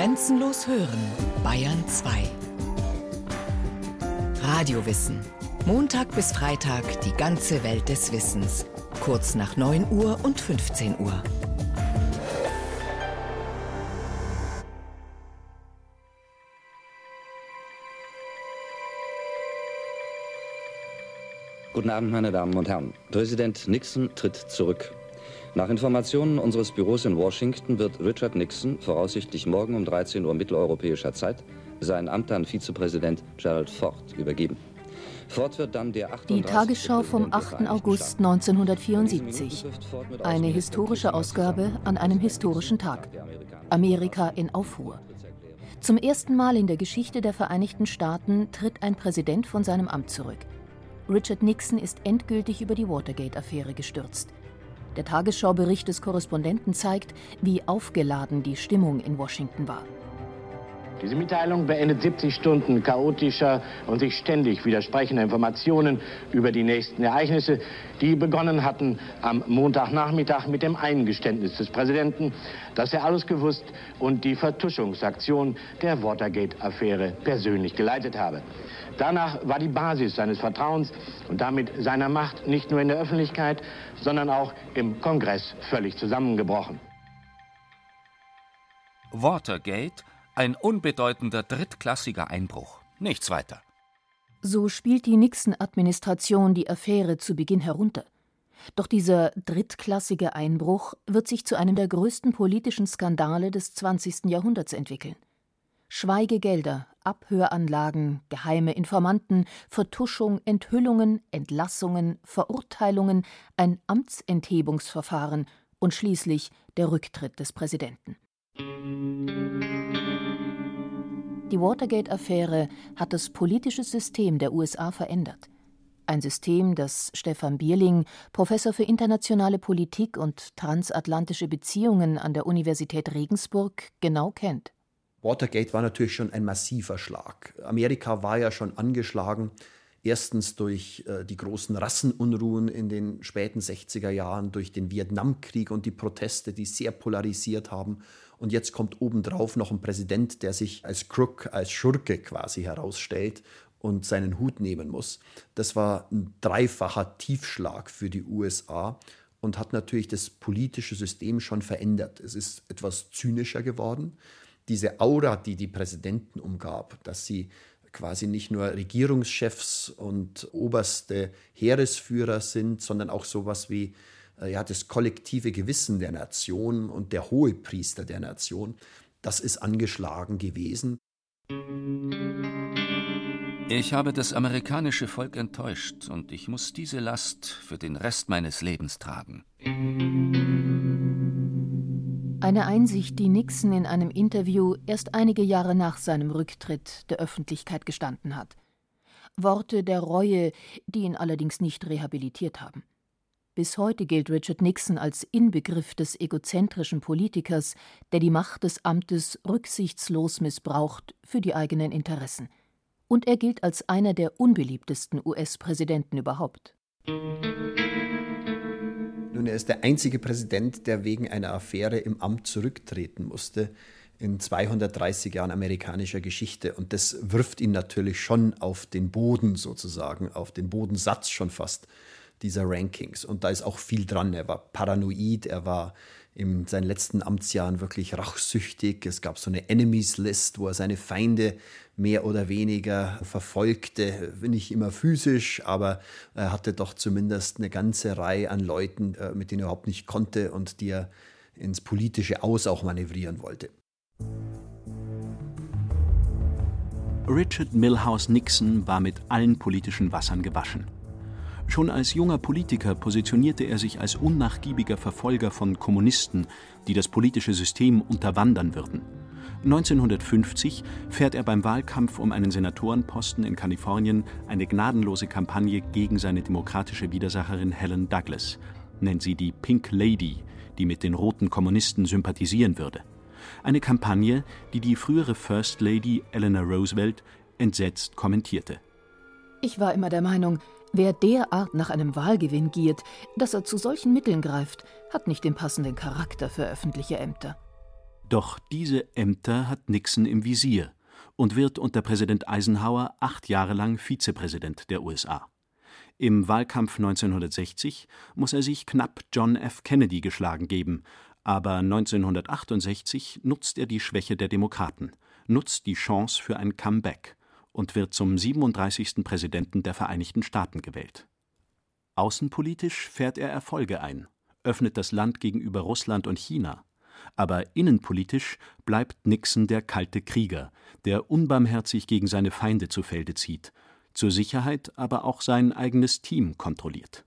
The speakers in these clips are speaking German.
Grenzenlos hören, Bayern 2. Radiowissen. Montag bis Freitag die ganze Welt des Wissens. Kurz nach 9 Uhr und 15 Uhr. Guten Abend, meine Damen und Herren. Präsident Nixon tritt zurück. Nach Informationen unseres Büros in Washington wird Richard Nixon voraussichtlich morgen um 13 Uhr mitteleuropäischer Zeit sein Amt an Vizepräsident Gerald Ford übergeben. Ford wird dann der Die Tagesschau vom 8. August 1974. Eine historische Ausgabe an einem historischen Tag. Amerika in Aufruhr. Zum ersten Mal in der Geschichte der Vereinigten Staaten tritt ein Präsident von seinem Amt zurück. Richard Nixon ist endgültig über die Watergate-Affäre gestürzt. Der Tagesschaubericht des Korrespondenten zeigt, wie aufgeladen die Stimmung in Washington war. Diese Mitteilung beendet 70 Stunden chaotischer und sich ständig widersprechender Informationen über die nächsten Ereignisse, die begonnen hatten am Montagnachmittag mit dem Eingeständnis des Präsidenten, dass er alles gewusst und die Vertuschungsaktion der Watergate-Affäre persönlich geleitet habe. Danach war die Basis seines Vertrauens und damit seiner Macht nicht nur in der Öffentlichkeit, sondern auch im Kongress völlig zusammengebrochen. Watergate, ein unbedeutender drittklassiger Einbruch. Nichts weiter. So spielt die Nixon-Administration die Affäre zu Beginn herunter. Doch dieser drittklassige Einbruch wird sich zu einem der größten politischen Skandale des 20. Jahrhunderts entwickeln. Schweigegelder, Abhöranlagen, geheime Informanten, Vertuschung, Enthüllungen, Entlassungen, Verurteilungen, ein Amtsenthebungsverfahren und schließlich der Rücktritt des Präsidenten. Die Watergate-Affäre hat das politische System der USA verändert. Ein System, das Stefan Bierling, Professor für internationale Politik und transatlantische Beziehungen an der Universität Regensburg, genau kennt. Watergate war natürlich schon ein massiver Schlag. Amerika war ja schon angeschlagen, erstens durch äh, die großen Rassenunruhen in den späten 60er Jahren, durch den Vietnamkrieg und die Proteste, die sehr polarisiert haben. Und jetzt kommt obendrauf noch ein Präsident, der sich als Crook, als Schurke quasi herausstellt und seinen Hut nehmen muss. Das war ein dreifacher Tiefschlag für die USA und hat natürlich das politische System schon verändert. Es ist etwas zynischer geworden diese Aura, die die Präsidenten umgab, dass sie quasi nicht nur Regierungschefs und oberste Heeresführer sind, sondern auch sowas wie äh, ja, das kollektive Gewissen der Nation und der Hohepriester der Nation, das ist angeschlagen gewesen. Ich habe das amerikanische Volk enttäuscht und ich muss diese Last für den Rest meines Lebens tragen. Eine Einsicht, die Nixon in einem Interview erst einige Jahre nach seinem Rücktritt der Öffentlichkeit gestanden hat. Worte der Reue, die ihn allerdings nicht rehabilitiert haben. Bis heute gilt Richard Nixon als Inbegriff des egozentrischen Politikers, der die Macht des Amtes rücksichtslos missbraucht für die eigenen Interessen. Und er gilt als einer der unbeliebtesten US-Präsidenten überhaupt. Nun, er ist der einzige Präsident, der wegen einer Affäre im Amt zurücktreten musste in 230 Jahren amerikanischer Geschichte. Und das wirft ihn natürlich schon auf den Boden sozusagen, auf den Bodensatz schon fast dieser Rankings. Und da ist auch viel dran. Er war paranoid, er war in seinen letzten Amtsjahren wirklich rachsüchtig. Es gab so eine Enemies List, wo er seine Feinde mehr oder weniger verfolgte, nicht immer physisch, aber er hatte doch zumindest eine ganze Reihe an Leuten, äh, mit denen er überhaupt nicht konnte und die er ins politische Aus auch manövrieren wollte. Richard Milhouse Nixon war mit allen politischen Wassern gewaschen. Schon als junger Politiker positionierte er sich als unnachgiebiger Verfolger von Kommunisten, die das politische System unterwandern würden. 1950 fährt er beim Wahlkampf um einen Senatorenposten in Kalifornien eine gnadenlose Kampagne gegen seine demokratische Widersacherin Helen Douglas, nennt sie die Pink Lady, die mit den roten Kommunisten sympathisieren würde. Eine Kampagne, die die frühere First Lady Eleanor Roosevelt entsetzt kommentierte. Ich war immer der Meinung, Wer derart nach einem Wahlgewinn giert, dass er zu solchen Mitteln greift, hat nicht den passenden Charakter für öffentliche Ämter. Doch diese Ämter hat Nixon im Visier und wird unter Präsident Eisenhower acht Jahre lang Vizepräsident der USA. Im Wahlkampf 1960 muss er sich knapp John F. Kennedy geschlagen geben, aber 1968 nutzt er die Schwäche der Demokraten, nutzt die Chance für ein Comeback und wird zum 37. Präsidenten der Vereinigten Staaten gewählt. Außenpolitisch fährt er Erfolge ein, öffnet das Land gegenüber Russland und China, aber innenpolitisch bleibt Nixon der kalte Krieger, der unbarmherzig gegen seine Feinde zu Felde zieht, zur Sicherheit aber auch sein eigenes Team kontrolliert.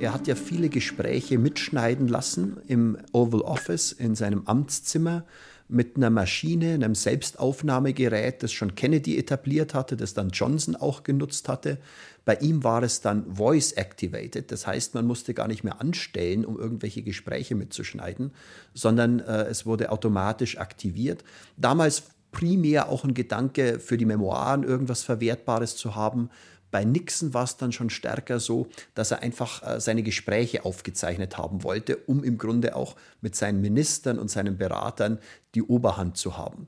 Er hat ja viele Gespräche mitschneiden lassen im Oval Office in seinem Amtszimmer mit einer Maschine, einem Selbstaufnahmegerät, das schon Kennedy etabliert hatte, das dann Johnson auch genutzt hatte. Bei ihm war es dann voice activated, das heißt, man musste gar nicht mehr anstellen, um irgendwelche Gespräche mitzuschneiden, sondern äh, es wurde automatisch aktiviert. Damals primär auch ein Gedanke für die Memoiren, irgendwas Verwertbares zu haben. Bei Nixon war es dann schon stärker so, dass er einfach äh, seine Gespräche aufgezeichnet haben wollte, um im Grunde auch mit seinen Ministern und seinen Beratern die Oberhand zu haben.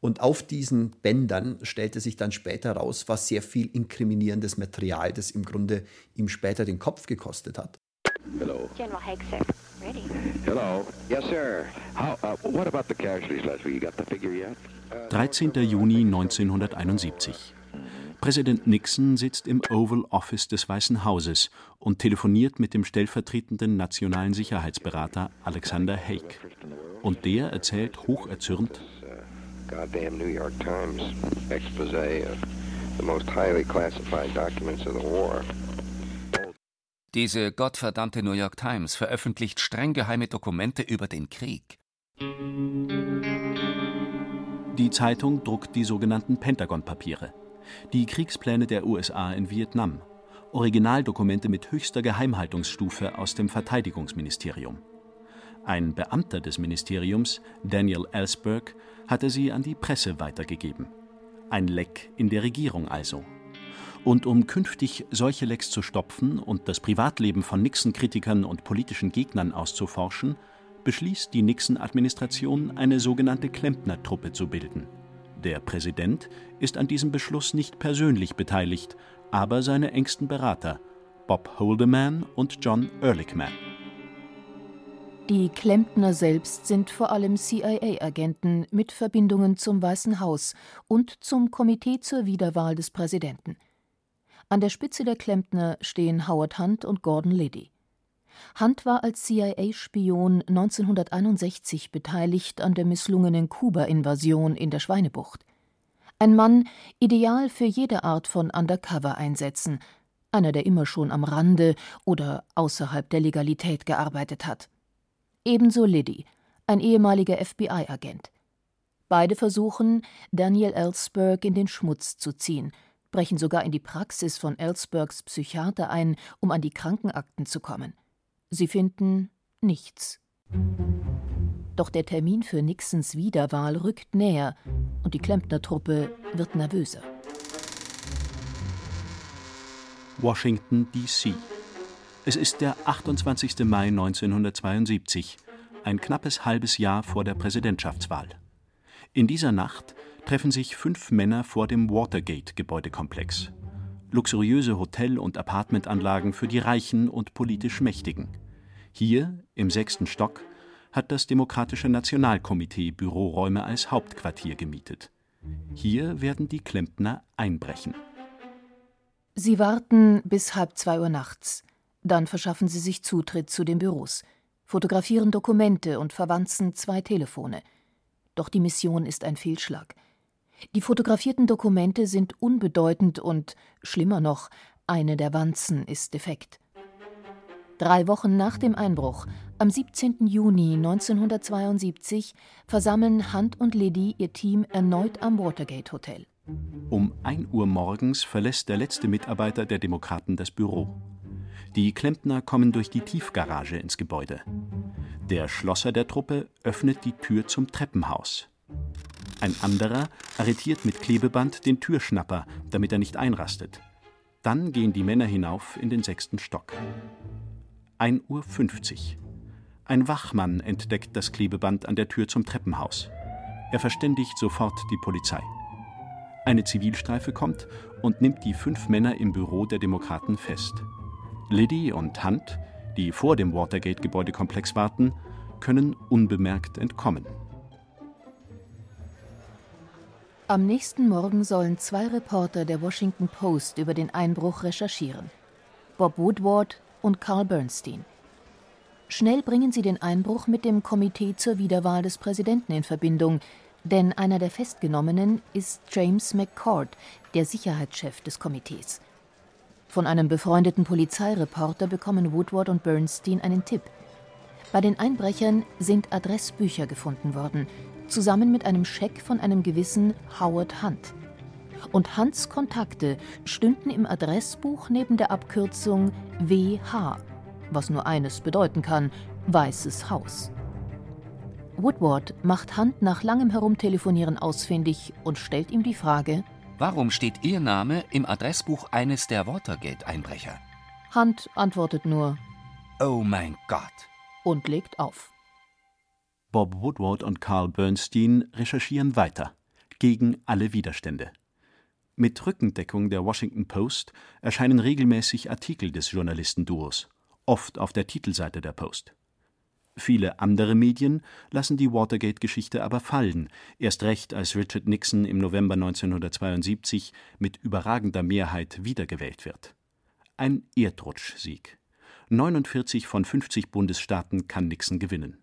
Und auf diesen Bändern stellte sich dann später raus, was sehr viel inkriminierendes Material, das im Grunde ihm später den Kopf gekostet hat. Hello. General Haig, sir. Ready. Hello. Yes, sir. How, uh, what about the casualties, Leslie? You got the figure yet? 13. Juni 1971. Präsident Nixon sitzt im Oval Office des Weißen Hauses und telefoniert mit dem stellvertretenden nationalen Sicherheitsberater Alexander Haig. Und der erzählt hocherzürnt, New York Times expose of the most highly classified documents of the war. Diese gottverdammte New York Times veröffentlicht streng geheime Dokumente über den Krieg. Die Zeitung druckt die sogenannten Pentagon-Papiere die Kriegspläne der USA in Vietnam, Originaldokumente mit höchster Geheimhaltungsstufe aus dem Verteidigungsministerium. Ein Beamter des Ministeriums, Daniel Ellsberg, hatte sie an die Presse weitergegeben. Ein Leck in der Regierung also. Und um künftig solche Lecks zu stopfen und das Privatleben von Nixon-Kritikern und politischen Gegnern auszuforschen, beschließt die Nixon-Administration, eine sogenannte Klempner-Truppe zu bilden – der Präsident ist an diesem Beschluss nicht persönlich beteiligt, aber seine engsten Berater Bob Holdeman und John Ehrlichman. Die Klempner selbst sind vor allem CIA-Agenten mit Verbindungen zum Weißen Haus und zum Komitee zur Wiederwahl des Präsidenten. An der Spitze der Klempner stehen Howard Hunt und Gordon Liddy. Hunt war als CIA-Spion 1961 beteiligt an der misslungenen Kuba-Invasion in der Schweinebucht. Ein Mann, ideal für jede Art von Undercover-Einsätzen, einer, der immer schon am Rande oder außerhalb der Legalität gearbeitet hat. Ebenso Liddy, ein ehemaliger FBI-Agent. Beide versuchen, Daniel Ellsberg in den Schmutz zu ziehen, brechen sogar in die Praxis von Ellsbergs Psychiater ein, um an die Krankenakten zu kommen. Sie finden nichts. Doch der Termin für Nixons Wiederwahl rückt näher und die Klempner-Truppe wird nervöser. Washington, D.C. Es ist der 28. Mai 1972, ein knappes halbes Jahr vor der Präsidentschaftswahl. In dieser Nacht treffen sich fünf Männer vor dem Watergate-Gebäudekomplex luxuriöse Hotel- und Apartmentanlagen für die Reichen und politisch Mächtigen. Hier, im sechsten Stock, hat das Demokratische Nationalkomitee Büroräume als Hauptquartier gemietet. Hier werden die Klempner einbrechen. Sie warten bis halb zwei Uhr nachts. Dann verschaffen sie sich Zutritt zu den Büros, fotografieren Dokumente und verwanzen zwei Telefone. Doch die Mission ist ein Fehlschlag. Die fotografierten Dokumente sind unbedeutend und, schlimmer noch, eine der Wanzen ist defekt. Drei Wochen nach dem Einbruch, am 17. Juni 1972, versammeln Hunt und Liddy ihr Team erneut am Watergate Hotel. Um 1 Uhr morgens verlässt der letzte Mitarbeiter der Demokraten das Büro. Die Klempner kommen durch die Tiefgarage ins Gebäude. Der Schlosser der Truppe öffnet die Tür zum Treppenhaus. Ein anderer arretiert mit Klebeband den Türschnapper, damit er nicht einrastet. Dann gehen die Männer hinauf in den sechsten Stock. 1.50 Uhr. Ein Wachmann entdeckt das Klebeband an der Tür zum Treppenhaus. Er verständigt sofort die Polizei. Eine Zivilstreife kommt und nimmt die fünf Männer im Büro der Demokraten fest. Liddy und Hunt, die vor dem Watergate-Gebäudekomplex warten, können unbemerkt entkommen. Am nächsten Morgen sollen zwei Reporter der Washington Post über den Einbruch recherchieren. Bob Woodward und Carl Bernstein. Schnell bringen sie den Einbruch mit dem Komitee zur Wiederwahl des Präsidenten in Verbindung, denn einer der Festgenommenen ist James McCord, der Sicherheitschef des Komitees. Von einem befreundeten Polizeireporter bekommen Woodward und Bernstein einen Tipp. Bei den Einbrechern sind Adressbücher gefunden worden, zusammen mit einem Scheck von einem gewissen Howard Hunt. Und Hunts Kontakte stünden im Adressbuch neben der Abkürzung WH, was nur eines bedeuten kann: Weißes Haus. Woodward macht Hunt nach langem Herumtelefonieren ausfindig und stellt ihm die Frage: Warum steht Ihr Name im Adressbuch eines der Watergate-Einbrecher? Hunt antwortet nur: Oh mein Gott! und legt auf. Bob Woodward und Carl Bernstein recherchieren weiter, gegen alle Widerstände. Mit Rückendeckung der Washington Post erscheinen regelmäßig Artikel des Journalistenduos, oft auf der Titelseite der Post. Viele andere Medien lassen die Watergate-Geschichte aber fallen, erst recht als Richard Nixon im November 1972 mit überragender Mehrheit wiedergewählt wird. Ein Erdrutschsieg. 49 von 50 Bundesstaaten kann Nixon gewinnen.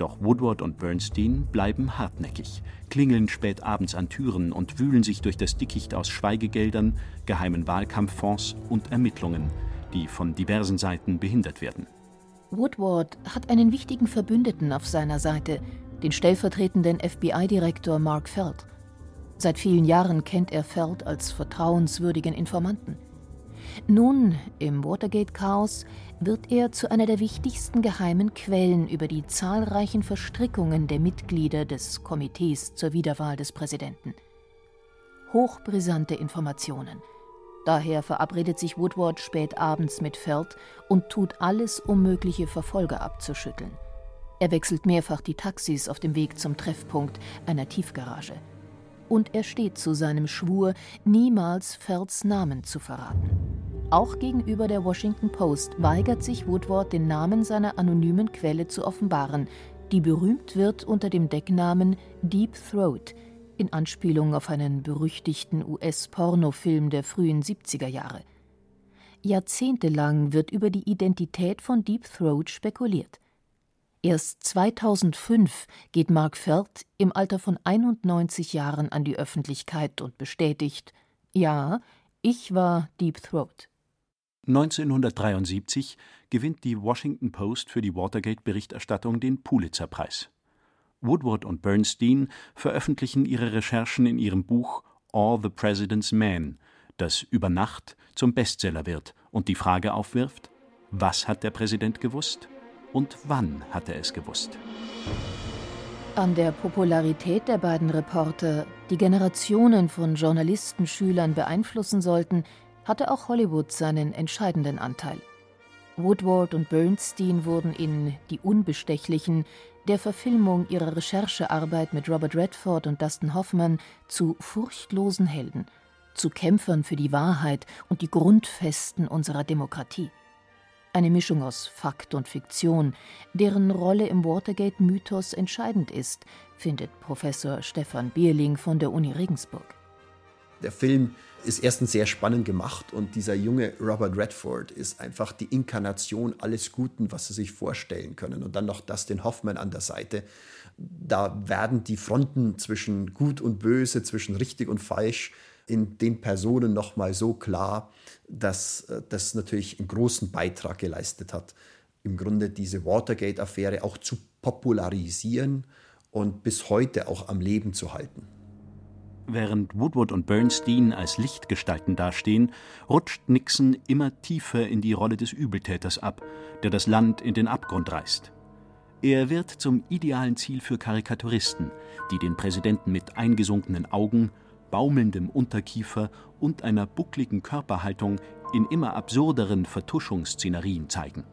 Doch Woodward und Bernstein bleiben hartnäckig, klingeln spät abends an Türen und wühlen sich durch das Dickicht aus Schweigegeldern, geheimen Wahlkampffonds und Ermittlungen, die von diversen Seiten behindert werden. Woodward hat einen wichtigen Verbündeten auf seiner Seite, den stellvertretenden FBI-Direktor Mark Feld. Seit vielen Jahren kennt er Feld als vertrauenswürdigen Informanten. Nun, im Watergate-Chaos, wird er zu einer der wichtigsten geheimen Quellen über die zahlreichen Verstrickungen der Mitglieder des Komitees zur Wiederwahl des Präsidenten. Hochbrisante Informationen – Daher verabredet sich Woodward spät abends mit Feld und tut alles, um mögliche Verfolger abzuschütteln. Er wechselt mehrfach die Taxis auf dem Weg zum Treffpunkt einer Tiefgarage. Und er steht zu seinem Schwur, niemals Felds Namen zu verraten. Auch gegenüber der Washington Post weigert sich Woodward, den Namen seiner anonymen Quelle zu offenbaren, die berühmt wird unter dem Decknamen Deep Throat – in Anspielung auf einen berüchtigten US-Pornofilm der frühen 70er Jahre. Jahrzehntelang wird über die Identität von Deep Throat spekuliert. Erst 2005 geht Mark Feld im Alter von 91 Jahren an die Öffentlichkeit und bestätigt: Ja, ich war Deep Throat. 1973 gewinnt die Washington Post für die Watergate-Berichterstattung den Pulitzer-Preis. Woodward und Bernstein veröffentlichen ihre Recherchen in ihrem Buch All the President's Men, das über Nacht zum Bestseller wird und die Frage aufwirft: Was hat der Präsident gewusst und wann hat er es gewusst? An der Popularität der beiden Reporter, die Generationen von Journalistenschülern beeinflussen sollten, hatte auch Hollywood seinen entscheidenden Anteil. Woodward und Bernstein wurden in Die Unbestechlichen der Verfilmung ihrer Recherchearbeit mit Robert Redford und Dustin Hoffman zu furchtlosen Helden, zu Kämpfern für die Wahrheit und die Grundfesten unserer Demokratie. Eine Mischung aus Fakt und Fiktion, deren Rolle im Watergate-Mythos entscheidend ist, findet Professor Stefan Bierling von der Uni Regensburg. Der Film ist erstens sehr spannend gemacht und dieser junge Robert Redford ist einfach die Inkarnation alles Guten, was Sie sich vorstellen können. Und dann noch Dustin Hoffman an der Seite. Da werden die Fronten zwischen Gut und Böse, zwischen richtig und falsch in den Personen nochmal so klar, dass äh, das natürlich einen großen Beitrag geleistet hat, im Grunde diese Watergate-Affäre auch zu popularisieren und bis heute auch am Leben zu halten. Während Woodward und Bernstein als Lichtgestalten dastehen, rutscht Nixon immer tiefer in die Rolle des Übeltäters ab, der das Land in den Abgrund reißt. Er wird zum idealen Ziel für Karikaturisten, die den Präsidenten mit eingesunkenen Augen, baumelndem Unterkiefer und einer buckligen Körperhaltung in immer absurderen Vertuschungsszenerien zeigen.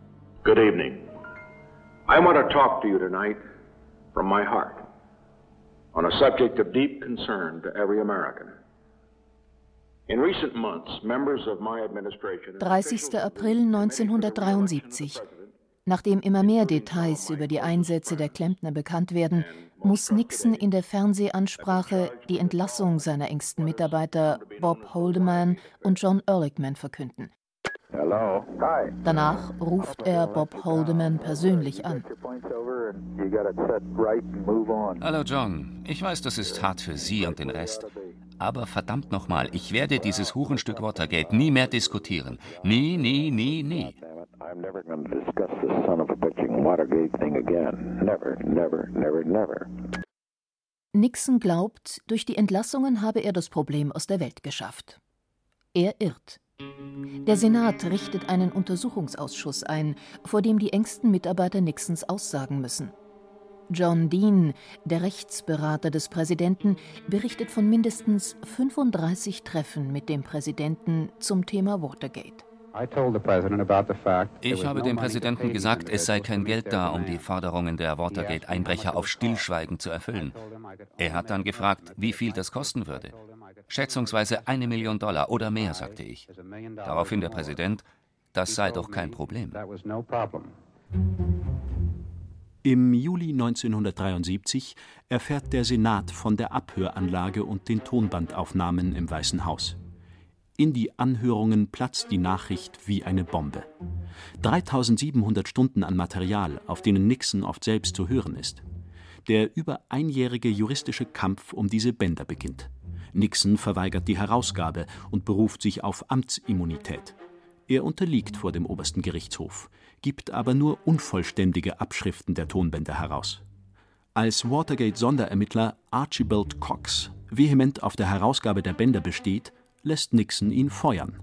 Good evening. I want to talk to you tonight from my heart on a subject of deep concern to every American. 30. April 1973. Nachdem immer mehr Details über die Einsätze der Klempner bekannt werden, muss Nixon in der Fernsehansprache die Entlassung seiner engsten Mitarbeiter Bob Holdeman und John Ehrlichman verkünden. Danach ruft er Bob Holdeman persönlich an. Hallo John, ich weiß, das ist hart für Sie und den Rest. Aber verdammt nochmal, ich werde dieses Hurenstück Watergate nie mehr diskutieren. Nie, nie, nie, nie. Nixon glaubt, durch die Entlassungen habe er das Problem aus der Welt geschafft. Er irrt. Der Senat richtet einen Untersuchungsausschuss ein, vor dem die engsten Mitarbeiter Nixons aussagen müssen. John Dean, der Rechtsberater des Präsidenten, berichtet von mindestens 35 Treffen mit dem Präsidenten zum Thema Watergate. Ich habe dem Präsidenten gesagt, es sei kein Geld da, um die Forderungen der Watergate-Einbrecher auf Stillschweigen zu erfüllen. Er hat dann gefragt, wie viel das kosten würde. Schätzungsweise eine Million Dollar oder mehr, sagte ich. Daraufhin der Präsident, das sei doch kein Problem. Im Juli 1973 erfährt der Senat von der Abhöranlage und den Tonbandaufnahmen im Weißen Haus. In die Anhörungen platzt die Nachricht wie eine Bombe. 3700 Stunden an Material, auf denen Nixon oft selbst zu hören ist. Der über einjährige juristische Kampf um diese Bänder beginnt. Nixon verweigert die Herausgabe und beruft sich auf Amtsimmunität. Er unterliegt vor dem obersten Gerichtshof, gibt aber nur unvollständige Abschriften der Tonbänder heraus. Als Watergate-Sonderermittler Archibald Cox vehement auf der Herausgabe der Bänder besteht, lässt Nixon ihn feuern.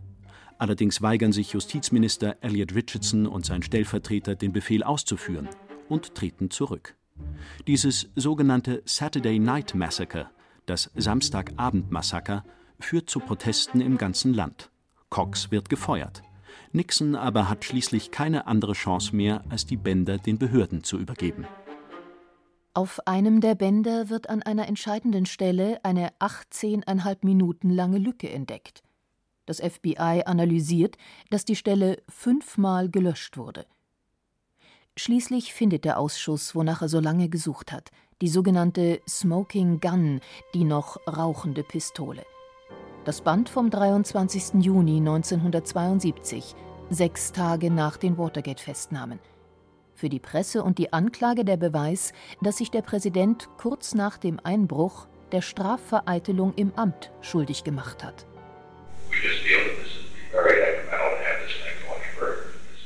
Allerdings weigern sich Justizminister Elliot Richardson und sein Stellvertreter, den Befehl auszuführen und treten zurück. Dieses sogenannte Saturday Night Massacre, das Samstagabend-Massaker, führt zu Protesten im ganzen Land. Cox wird gefeuert. Nixon aber hat schließlich keine andere Chance mehr, als die Bänder den Behörden zu übergeben. Auf einem der Bänder wird an einer entscheidenden Stelle eine 18,5 Minuten lange Lücke entdeckt. Das FBI analysiert, dass die Stelle fünfmal gelöscht wurde. Schließlich findet der Ausschuss, wonach er so lange gesucht hat, die sogenannte Smoking Gun, die noch rauchende Pistole. Das Band vom 23. Juni 1972, sechs Tage nach den Watergate-Festnahmen für die Presse und die Anklage der Beweis, dass sich der Präsident kurz nach dem Einbruch der Strafvereitelung im Amt schuldig gemacht hat.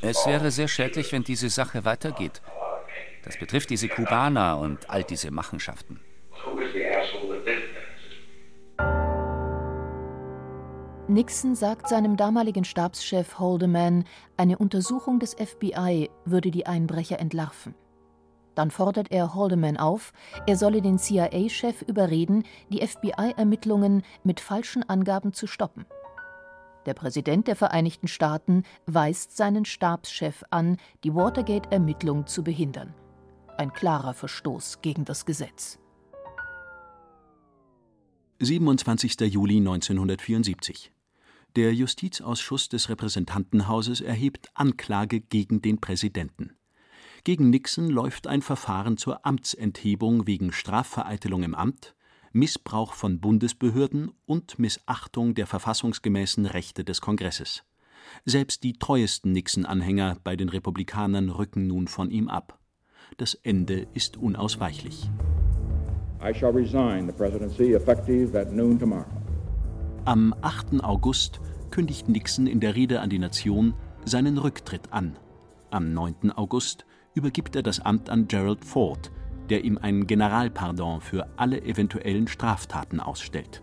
Es wäre sehr schädlich, wenn diese Sache weitergeht. Das betrifft diese Kubaner und all diese Machenschaften. Nixon sagt seinem damaligen Stabschef Haldeman, eine Untersuchung des FBI würde die Einbrecher entlarven. Dann fordert er Haldeman auf, er solle den CIA-Chef überreden, die FBI-Ermittlungen mit falschen Angaben zu stoppen. Der Präsident der Vereinigten Staaten weist seinen Stabschef an, die Watergate-Ermittlung zu behindern. Ein klarer Verstoß gegen das Gesetz. 27. Juli 1974 der Justizausschuss des Repräsentantenhauses erhebt Anklage gegen den Präsidenten. Gegen Nixon läuft ein Verfahren zur Amtsenthebung wegen Strafvereitelung im Amt, Missbrauch von Bundesbehörden und Missachtung der verfassungsgemäßen Rechte des Kongresses. Selbst die treuesten Nixon-Anhänger bei den Republikanern rücken nun von ihm ab. Das Ende ist unausweichlich. I shall resign the presidency effective at noon tomorrow. Am 8. August kündigt Nixon in der Rede an die Nation seinen Rücktritt an. Am 9. August übergibt er das Amt an Gerald Ford, der ihm ein Generalpardon für alle eventuellen Straftaten ausstellt.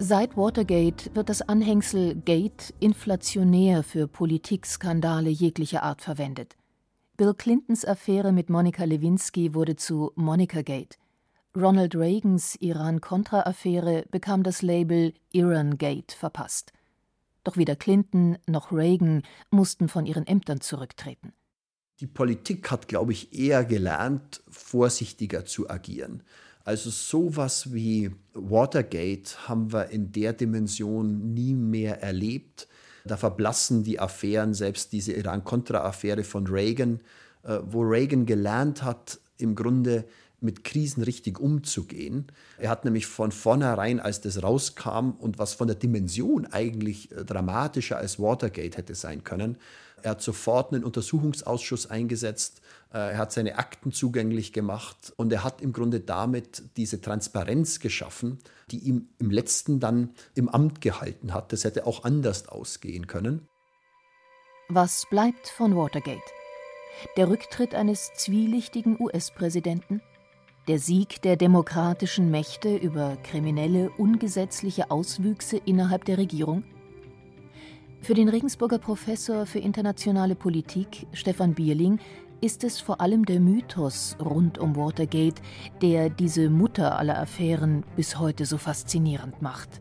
Seit Watergate wird das Anhängsel Gate inflationär für Politikskandale jeglicher Art verwendet. Bill Clintons Affäre mit Monika Lewinsky wurde zu Monica Gate. Ronald Reagans Iran-Contra-Affäre bekam das Label Irangate verpasst. Doch weder Clinton noch Reagan mussten von ihren Ämtern zurücktreten. Die Politik hat, glaube ich, eher gelernt, vorsichtiger zu agieren. Also sowas wie Watergate haben wir in der Dimension nie mehr erlebt. Da verblassen die Affären, selbst diese Iran-Contra-Affäre von Reagan, äh, wo Reagan gelernt hat, im Grunde mit Krisen richtig umzugehen. Er hat nämlich von vornherein, als das rauskam und was von der Dimension eigentlich äh, dramatischer als Watergate hätte sein können, er hat sofort einen Untersuchungsausschuss eingesetzt, äh, er hat seine Akten zugänglich gemacht und er hat im Grunde damit diese Transparenz geschaffen, die ihm im letzten dann im Amt gehalten hat. Das hätte auch anders ausgehen können. Was bleibt von Watergate? Der Rücktritt eines zwielichtigen US-Präsidenten? Der Sieg der demokratischen Mächte über kriminelle, ungesetzliche Auswüchse innerhalb der Regierung? Für den Regensburger Professor für internationale Politik, Stefan Bierling, ist es vor allem der Mythos rund um Watergate, der diese Mutter aller Affären bis heute so faszinierend macht.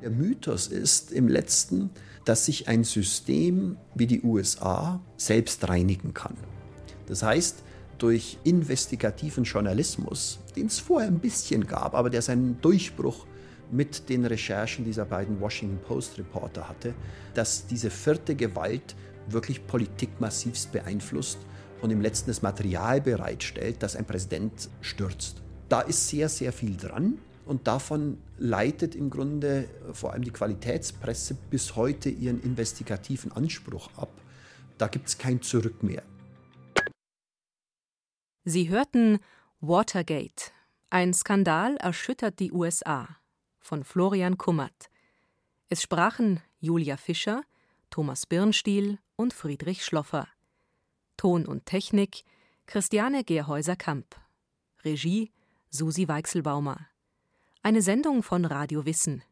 Der Mythos ist im letzten, dass sich ein System wie die USA selbst reinigen kann. Das heißt, durch investigativen Journalismus, den es vorher ein bisschen gab, aber der seinen Durchbruch mit den Recherchen dieser beiden Washington Post-Reporter hatte, dass diese vierte Gewalt wirklich Politik massivst beeinflusst und im letzten das Material bereitstellt, dass ein Präsident stürzt. Da ist sehr, sehr viel dran und davon leitet im Grunde vor allem die Qualitätspresse bis heute ihren investigativen Anspruch ab. Da gibt es kein Zurück mehr. Sie hörten Watergate. Ein Skandal erschüttert die USA von Florian Kummert. Es sprachen Julia Fischer, Thomas Birnstiel und Friedrich Schloffer. Ton und Technik Christiane Gerhäuser-Kamp. Regie Susi Weichselbaumer. Eine Sendung von Radio Wissen